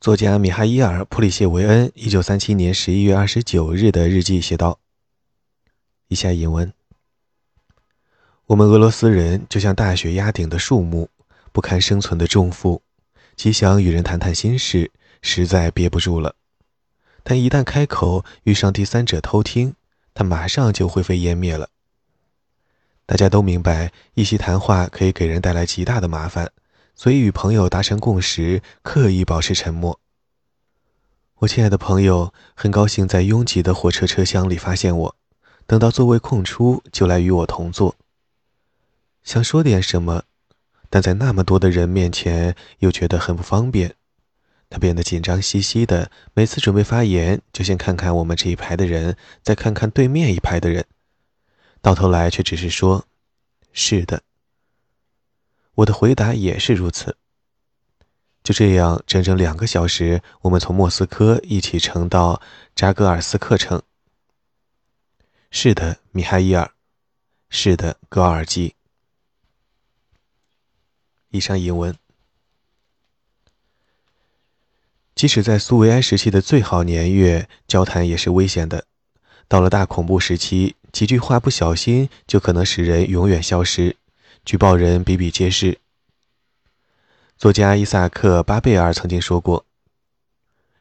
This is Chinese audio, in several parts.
作家米哈伊尔·普里谢维恩一九三七年十一月二十九日的日记写道：“以下引文：我们俄罗斯人就像大雪压顶的树木，不堪生存的重负，极想与人谈谈心事，实在憋不住了。但一旦开口，遇上第三者偷听，他马上就灰飞烟灭了。大家都明白，一席谈话可以给人带来极大的麻烦。”所以，与朋友达成共识，刻意保持沉默。我亲爱的朋友很高兴在拥挤的火车车厢里发现我，等到座位空出，就来与我同坐。想说点什么，但在那么多的人面前又觉得很不方便。他变得紧张兮兮的，每次准备发言，就先看看我们这一排的人，再看看对面一排的人，到头来却只是说：“是的。”我的回答也是如此。就这样，整整两个小时，我们从莫斯科一起乘到扎戈尔斯克城。是的，米哈伊尔。是的，戈尔基。以上引文。即使在苏维埃时期的最好年月，交谈也是危险的。到了大恐怖时期，几句话不小心就可能使人永远消失。举报人比比皆是。作家伊萨克·巴贝尔曾经说过：“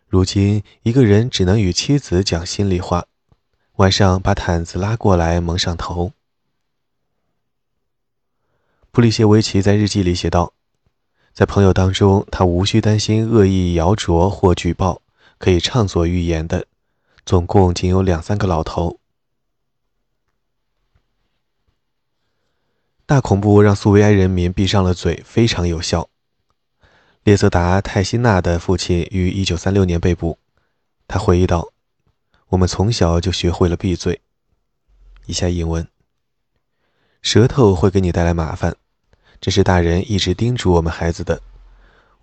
如今，一个人只能与妻子讲心里话，晚上把毯子拉过来蒙上头。”普里谢维奇在日记里写道：“在朋友当中，他无需担心恶意谣诼或举报，可以畅所欲言的，总共仅有两三个老头。”大恐怖让苏维埃人民闭上了嘴，非常有效。列泽达·泰西纳的父亲于1936年被捕。他回忆道：“我们从小就学会了闭嘴。”以下引文：舌头会给你带来麻烦，这是大人一直叮嘱我们孩子的。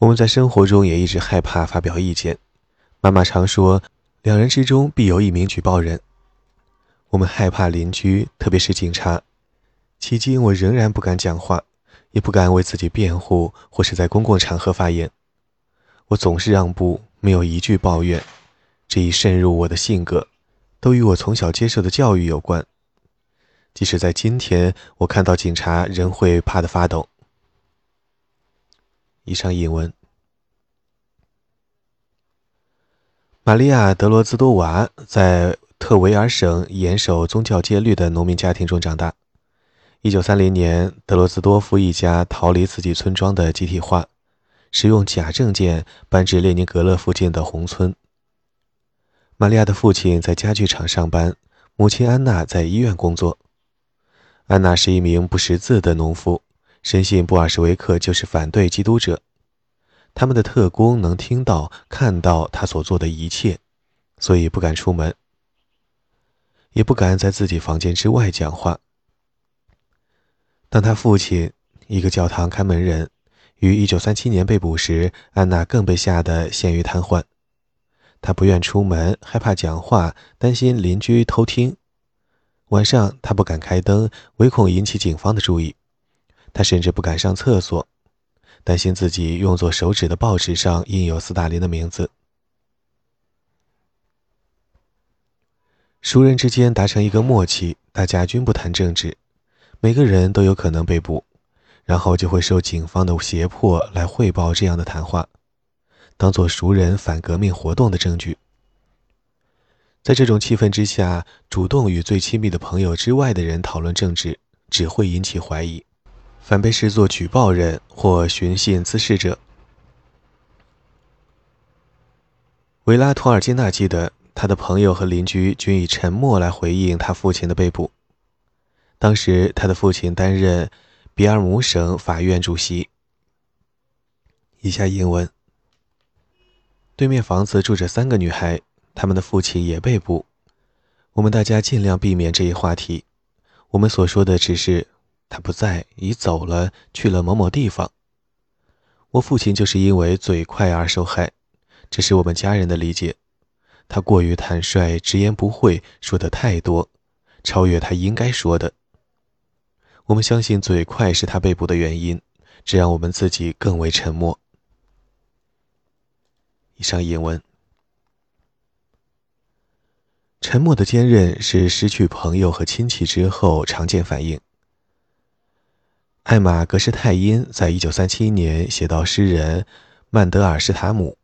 我们在生活中也一直害怕发表意见。妈妈常说，两人之中必有一名举报人。我们害怕邻居，特别是警察。迄今，我仍然不敢讲话，也不敢为自己辩护，或是在公共场合发言。我总是让步，没有一句抱怨。这已渗入我的性格，都与我从小接受的教育有关。即使在今天，我看到警察仍会怕得发抖。以上引文。玛利亚·德罗兹多娃在特维尔省严守宗教戒律的农民家庭中长大。一九三零年，德罗兹多夫一家逃离自己村庄的集体化，使用假证件搬至列宁格勒附近的红村。玛利亚的父亲在家具厂上班，母亲安娜在医院工作。安娜是一名不识字的农夫，深信布尔什维克就是反对基督者，他们的特工能听到、看到他所做的一切，所以不敢出门，也不敢在自己房间之外讲话。当他父亲，一个教堂看门人，于1937年被捕时，安娜更被吓得陷于瘫痪。她不愿出门，害怕讲话，担心邻居偷听。晚上，她不敢开灯，唯恐引起警方的注意。她甚至不敢上厕所，担心自己用作手指的报纸上印有斯大林的名字。熟人之间达成一个默契，大家均不谈政治。每个人都有可能被捕，然后就会受警方的胁迫来汇报这样的谈话，当做熟人反革命活动的证据。在这种气氛之下，主动与最亲密的朋友之外的人讨论政治，只会引起怀疑，反被视作举报人或寻衅滋事者。维拉图尔金娜记得，他的朋友和邻居均以沉默来回应他父亲的被捕。当时，他的父亲担任比尔姆省法院主席。以下英文：对面房子住着三个女孩，他们的父亲也被捕。我们大家尽量避免这一话题。我们所说的只是他不在，已走了，去了某某地方。我父亲就是因为嘴快而受害，这是我们家人的理解。他过于坦率，直言不讳，说的太多，超越他应该说的。我们相信嘴快是他被捕的原因，这让我们自己更为沉默。以上引文。沉默的坚韧是失去朋友和亲戚之后常见反应。艾玛·格施泰因在一九三七年写到诗人曼德尔施塔姆，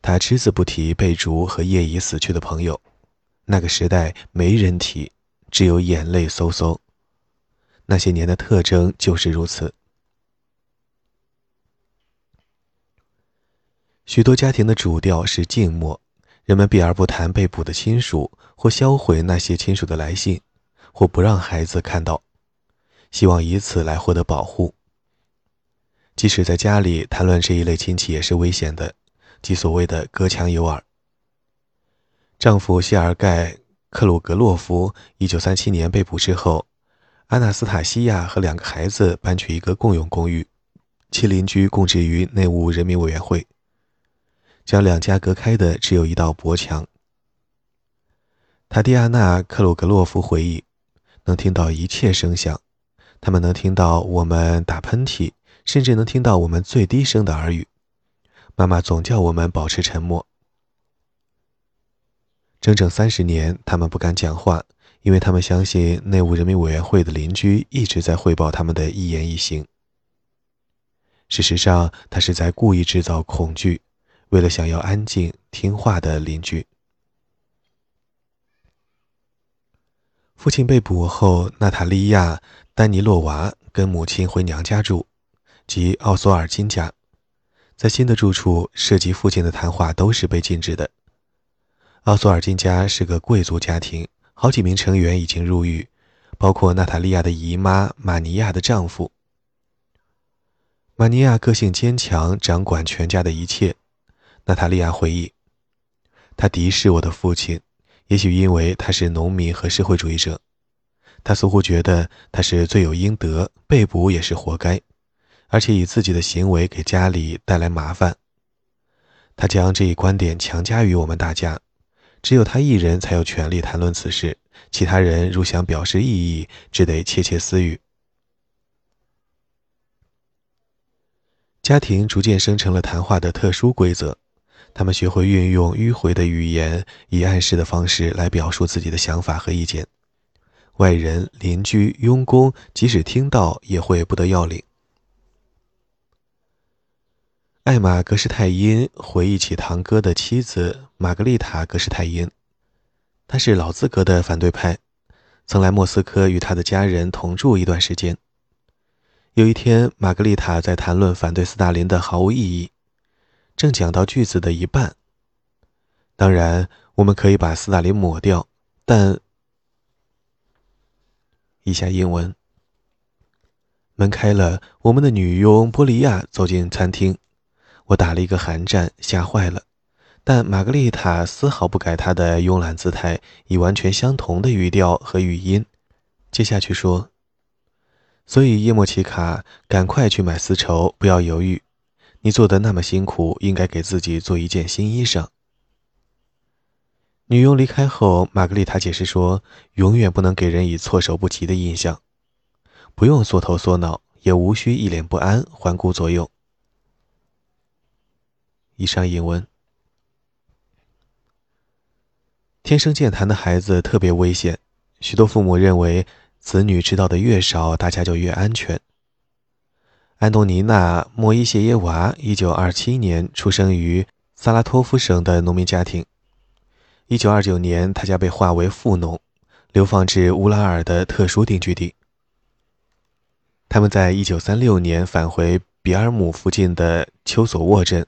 他只字不提被逐和业已死去的朋友，那个时代没人提，只有眼泪嗖嗖。那些年的特征就是如此。许多家庭的主调是静默。人们避而不谈被捕的亲属，或销毁那些亲属的来信，或不让孩子看到，希望以此来获得保护。即使在家里谈论这一类亲戚也是危险的，即所谓的隔墙有耳。丈夫谢尔盖·克鲁格洛夫1937年被捕之后，阿纳斯塔西亚和两个孩子搬去一个共用公寓，其邻居供职于内务人民委员会。将两家隔开的只有一道薄墙。塔蒂亚娜·克鲁格洛夫回忆，能听到一切声响，他们能听到我们打喷嚏，甚至能听到我们最低声的耳语。妈妈总叫我们保持沉默。整整三十年，他们不敢讲话，因为他们相信内务人民委员会的邻居一直在汇报他们的一言一行。事实上，他是在故意制造恐惧。为了想要安静听话的邻居，父亲被捕后，娜塔莉亚·丹尼洛娃跟母亲回娘家住，即奥索尔金家。在新的住处，涉及父亲的谈话都是被禁止的。奥索尔金家是个贵族家庭，好几名成员已经入狱，包括娜塔莉亚的姨妈玛尼亚的丈夫。玛尼亚个性坚强，掌管全家的一切。娜塔莉亚回忆，他敌视我的父亲，也许因为他是农民和社会主义者。他似乎觉得他是罪有应得，被捕也是活该，而且以自己的行为给家里带来麻烦。他将这一观点强加于我们大家，只有他一人才有权利谈论此事，其他人如想表示异议，只得窃窃私语。家庭逐渐生成了谈话的特殊规则。他们学会运用迂回的语言，以暗示的方式来表述自己的想法和意见。外人、邻居、佣工，即使听到，也会不得要领。艾玛·格施泰因回忆起堂哥的妻子玛格丽塔·格施泰因，她是老资格的反对派，曾来莫斯科与他的家人同住一段时间。有一天，玛格丽塔在谈论反对斯大林的毫无意义。正讲到句子的一半，当然，我们可以把斯大林抹掉，但以下英文。门开了，我们的女佣波利亚走进餐厅，我打了一个寒战，吓坏了。但玛格丽塔丝毫不改她的慵懒姿态，以完全相同的语调和语音，接下去说：“所以叶莫奇卡，赶快去买丝绸，不要犹豫。”你做的那么辛苦，应该给自己做一件新衣裳。女佣离开后，玛格丽塔解释说：“永远不能给人以措手不及的印象，不用缩头缩脑，也无需一脸不安，环顾左右。”以上引文。天生健谈的孩子特别危险，许多父母认为，子女知道的越少，大家就越安全。安东尼娜·莫伊谢耶娃1927年出生于萨拉托夫省的农民家庭。1929年，他家被划为富农，流放至乌拉尔的特殊定居地。他们在1936年返回比尔姆附近的丘索沃镇。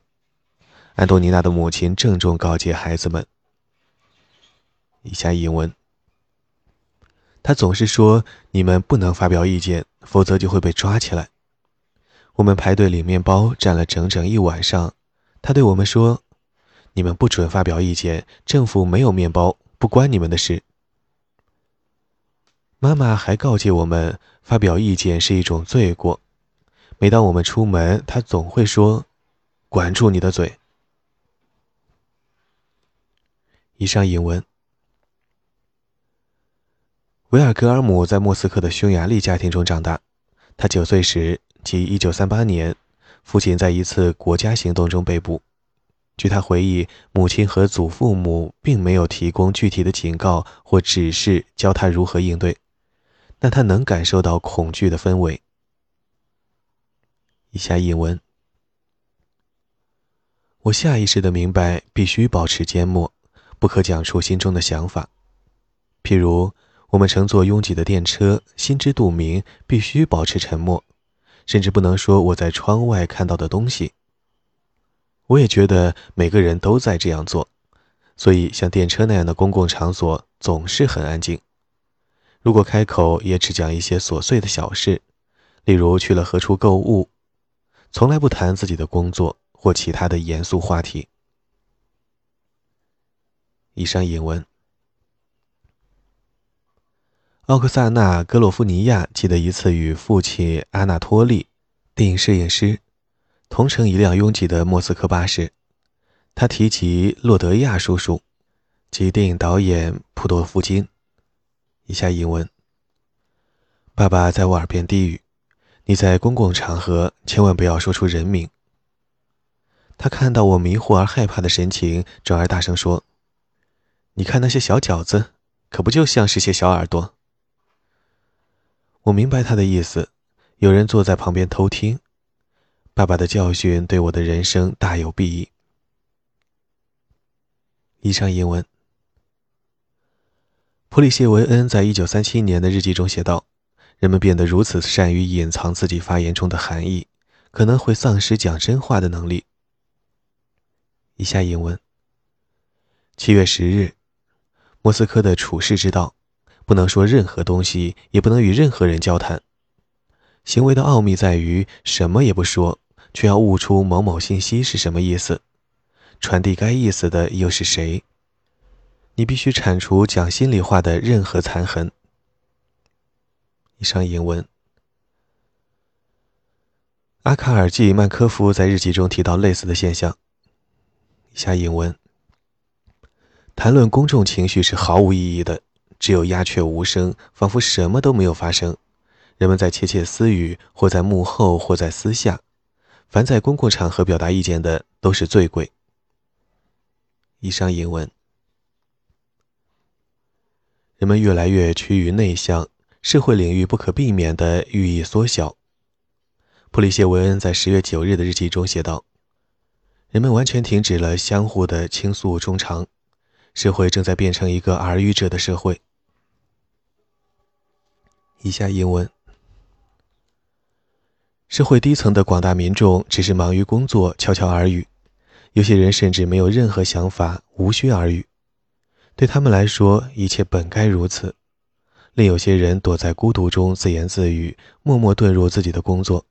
安东尼娜的母亲郑重告诫孩子们：“以下引文。他总是说，你们不能发表意见，否则就会被抓起来。”我们排队领面包，站了整整一晚上。他对我们说：“你们不准发表意见，政府没有面包，不关你们的事。”妈妈还告诫我们，发表意见是一种罪过。每当我们出门，她总会说：“管住你的嘴。”以上引文。维尔格尔姆在莫斯科的匈牙利家庭中长大。他九岁时。即1938年，父亲在一次国家行动中被捕。据他回忆，母亲和祖父母并没有提供具体的警告或指示，教他如何应对，但他能感受到恐惧的氛围。以下引文：我下意识的明白，必须保持缄默，不可讲出心中的想法。譬如，我们乘坐拥挤的电车，心知肚明，必须保持沉默，甚至不能说我在窗外看到的东西。我也觉得每个人都在这样做，所以像电车那样的公共场所总是很安静。如果开口，也只讲一些琐碎的小事，例如去了何处购物，从来不谈自己的工作或其他的严肃话题。以上引文。奥克萨娜·格洛夫尼亚记得一次与父亲阿纳托利，电影摄影师。同乘一辆拥挤的莫斯科巴士，他提及洛德亚叔叔及电影导演普多夫金。以下引文：爸爸在我耳边低语：“你在公共场合千万不要说出人名。”他看到我迷惑而害怕的神情，转而大声说：“你看那些小饺子，可不就像是些小耳朵？”我明白他的意思，有人坐在旁边偷听。爸爸的教训对我的人生大有裨益。以上英文。普里谢维恩在一九三七年的日记中写道：“人们变得如此善于隐藏自己发言中的含义，可能会丧失讲真话的能力。”以下英文。七月十日，莫斯科的处世之道：不能说任何东西，也不能与任何人交谈。行为的奥秘在于什么也不说。却要悟出某某信息是什么意思，传递该意思的又是谁？你必须铲除讲心里话的任何残痕。以上引文。阿卡尔季曼科夫在日记中提到类似的现象。以下引文。谈论公众情绪是毫无意义的，只有鸦雀无声，仿佛什么都没有发生。人们在窃窃私语，或在幕后，或在私下。凡在公共场合表达意见的都是醉鬼。以上引文。人们越来越趋于内向，社会领域不可避免的寓意缩小。普里谢维恩在十月九日的日记中写道：“人们完全停止了相互的倾诉衷肠，社会正在变成一个耳语者的社会。”以下英文。社会低层的广大民众只是忙于工作，悄悄耳语；有些人甚至没有任何想法，无需耳语。对他们来说，一切本该如此。另有些人躲在孤独中自言自语，默默遁入自己的工作。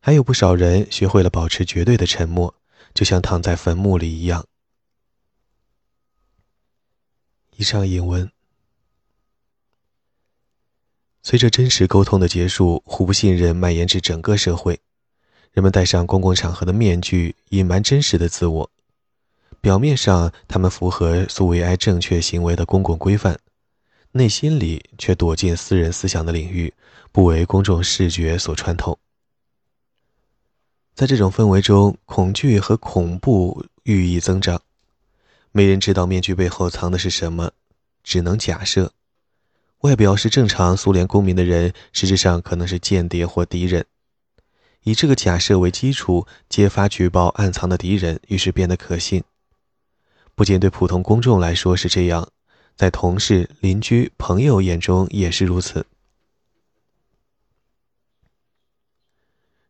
还有不少人学会了保持绝对的沉默，就像躺在坟墓里一样。以上引文。随着真实沟通的结束，互不信任蔓延至整个社会。人们戴上公共场合的面具，隐瞒真实的自我。表面上，他们符合苏维埃正确行为的公共规范，内心里却躲进私人思想的领域，不为公众视觉所穿透。在这种氛围中，恐惧和恐怖日益增长。没人知道面具背后藏的是什么，只能假设。外表是正常苏联公民的人，实质上可能是间谍或敌人。以这个假设为基础，揭发举报暗藏的敌人，于是变得可信。不仅对普通公众来说是这样，在同事、邻居、朋友眼中也是如此。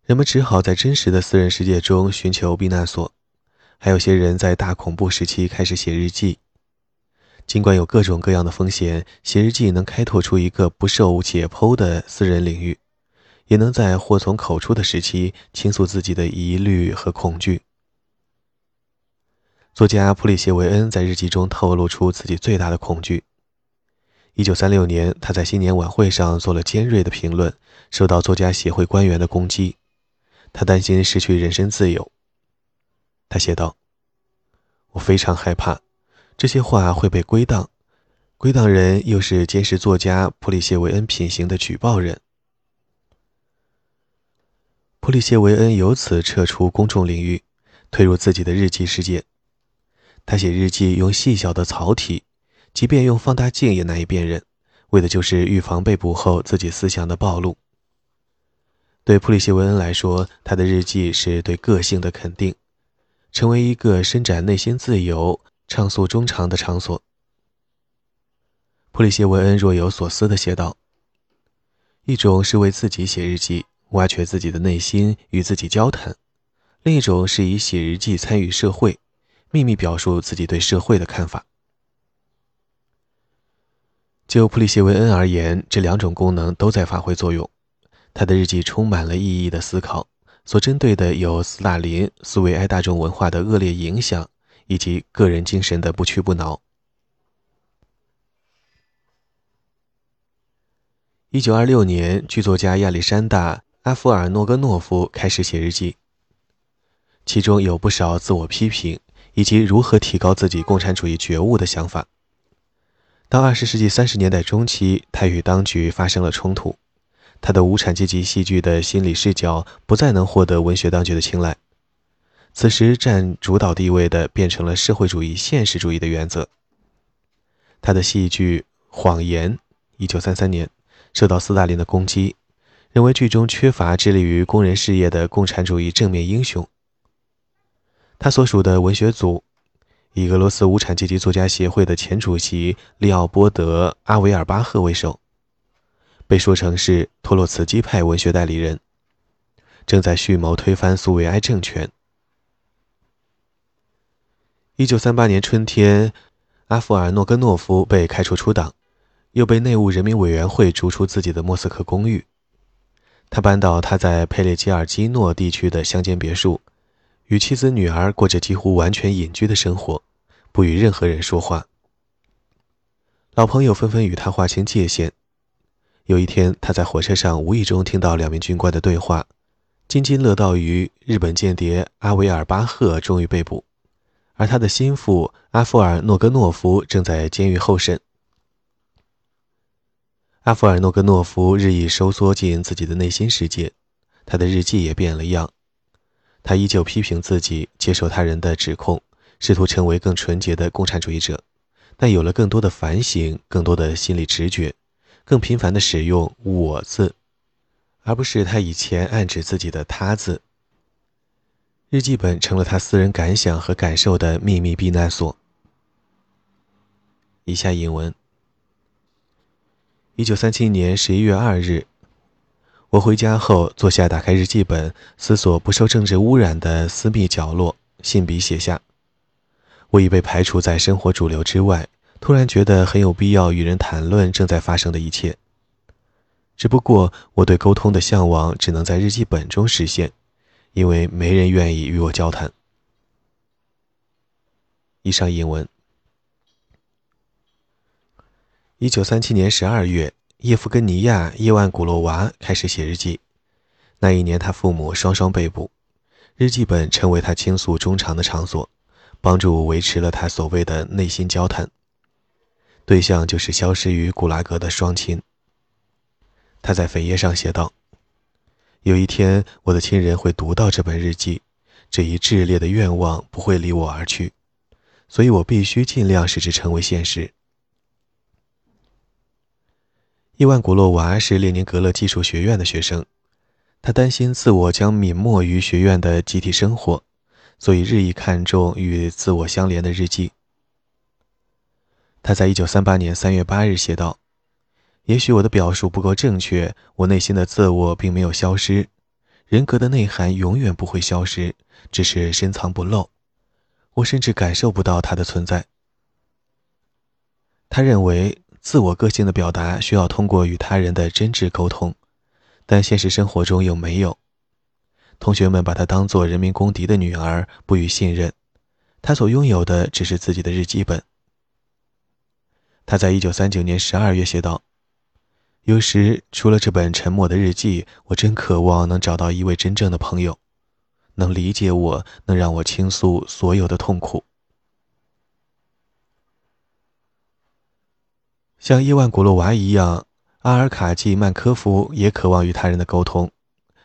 人们只好在真实的私人世界中寻求避难所。还有些人在大恐怖时期开始写日记。尽管有各种各样的风险，写日记能开拓出一个不受解剖的私人领域，也能在祸从口出的时期倾诉自己的疑虑和恐惧。作家普里谢维恩在日记中透露出自己最大的恐惧。1936年，他在新年晚会上做了尖锐的评论，受到作家协会官员的攻击。他担心失去人身自由。他写道：“我非常害怕。”这些话会被归档，归档人又是监视作家普里谢维恩品行的举报人。普里谢维恩由此撤出公众领域，推入自己的日记世界。他写日记用细小的草体，即便用放大镜也难以辨认，为的就是预防被捕后自己思想的暴露。对普里谢维恩来说，他的日记是对个性的肯定，成为一个伸展内心自由、畅诉衷肠的场所。普里谢维恩若有所思地写道：“一种是为自己写日记，挖掘自己的内心，与自己交谈；另一种是以写日记参与社会，秘密表述自己对社会的看法。”就普里谢维恩而言，这两种功能都在发挥作用。他的日记充满了意义的思考，所针对的有斯大林、苏维埃大众文化的恶劣影响，以及个人精神的不屈不挠。一九二六年，剧作家亚历山大·阿夫尔诺戈诺夫开始写日记，其中有不少自我批评以及如何提高自己共产主义觉悟的想法。到二十世纪三十年代中期，他与当局发生了冲突。他的无产阶级戏剧的心理视角不再能获得文学当局的青睐，此时占主导地位的变成了社会主义现实主义的原则。他的戏剧《谎言》（1933 年）受到斯大林的攻击，认为剧中缺乏致力于工人事业的共产主义正面英雄。他所属的文学组，以俄罗斯无产阶级作家协会的前主席利奥波德·阿维尔巴赫为首。被说成是托洛茨基派文学代理人，正在蓄谋推翻苏维埃政权。一九三八年春天，阿夫尔诺戈诺夫被开除出党，又被内务人民委员会逐出自己的莫斯科公寓。他搬到他在佩列吉尔基诺地区的乡间别墅，与妻子女儿过着几乎完全隐居的生活，不与任何人说话。老朋友纷纷与他划清界限。有一天，他在火车上无意中听到两名军官的对话，津津乐道于日本间谍阿维尔巴赫终于被捕，而他的心腹阿夫尔诺戈诺夫正在监狱候审。阿弗尔诺戈诺夫日益收缩进自己的内心世界，他的日记也变了样。他依旧批评自己，接受他人的指控，试图成为更纯洁的共产主义者，但有了更多的反省，更多的心理直觉。更频繁地使用“我”字，而不是他以前暗指自己的“他”字。日记本成了他私人感想和感受的秘密避难所。以下引文：一九三七年十一月二日，我回家后坐下，打开日记本，思索不受政治污染的私密角落，信笔写下：我已被排除在生活主流之外。突然觉得很有必要与人谈论正在发生的一切。只不过我对沟通的向往只能在日记本中实现，因为没人愿意与我交谈。以上引文。一九三七年十二月，叶夫根尼亚·叶万古洛娃开始写日记。那一年，他父母双双被捕，日记本成为他倾诉衷肠的场所，帮助维持了他所谓的内心交谈。对象就是消失于古拉格的双亲。他在扉页上写道：“有一天，我的亲人会读到这本日记，这一炽烈的愿望不会离我而去，所以我必须尽量使之成为现实。”伊万古洛娃是列宁格勒技术学院的学生，他担心自我将泯没于学院的集体生活，所以日益看重与自我相连的日记。他在一九三八年三月八日写道：“也许我的表述不够正确，我内心的自我并没有消失，人格的内涵永远不会消失，只是深藏不露。我甚至感受不到它的存在。”他认为，自我个性的表达需要通过与他人的真挚沟通，但现实生活中又没有。同学们把他当作人民公敌的女儿，不予信任。他所拥有的只是自己的日记本。他在一九三九年十二月写道：“有时除了这本沉默的日记，我真渴望能找到一位真正的朋友，能理解我，能让我倾诉所有的痛苦。”像伊万古洛娃一样，阿尔卡季曼科夫也渴望与他人的沟通。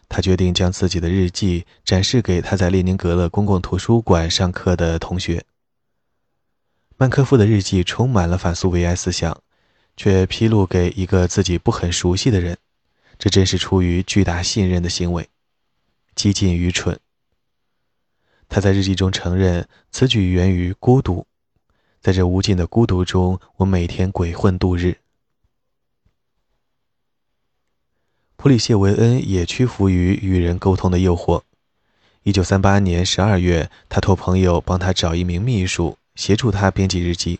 他决定将自己的日记展示给他在列宁格勒公共图书馆上课的同学。曼科夫的日记充满了反苏维埃思想，却披露给一个自己不很熟悉的人，这真是出于巨大信任的行为，激进愚蠢。他在日记中承认，此举源于孤独，在这无尽的孤独中，我每天鬼混度日。普里谢维恩也屈服于与人沟通的诱惑。一九三八年十二月，他托朋友帮他找一名秘书，协助他编辑日记。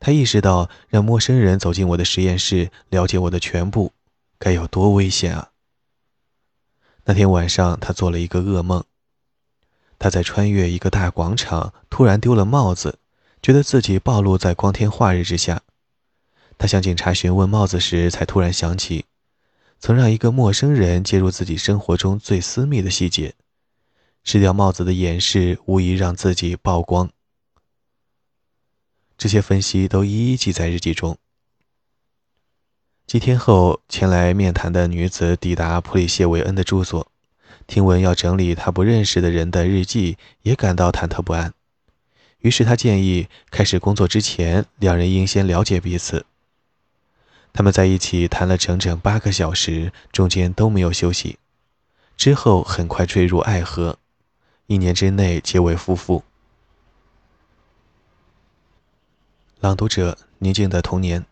他意识到，让陌生人走进我的实验室，了解我的全部，该有多危险啊！那天晚上，他做了一个噩梦。他在穿越一个大广场，突然丢了帽子，觉得自己暴露在光天化日之下。他向警察询问帽子时，才突然想起。曾让一个陌生人介入自己生活中最私密的细节，失掉帽子的掩饰无疑让自己曝光。这些分析都一一记在日记中。几天后，前来面谈的女子抵达普里谢维恩的住所，听闻要整理他不认识的人的日记，也感到忐忑不安。于是他建议，开始工作之前，两人应先了解彼此。他们在一起谈了整整八个小时，中间都没有休息。之后很快坠入爱河，一年之内结为夫妇。朗读者：宁静的童年。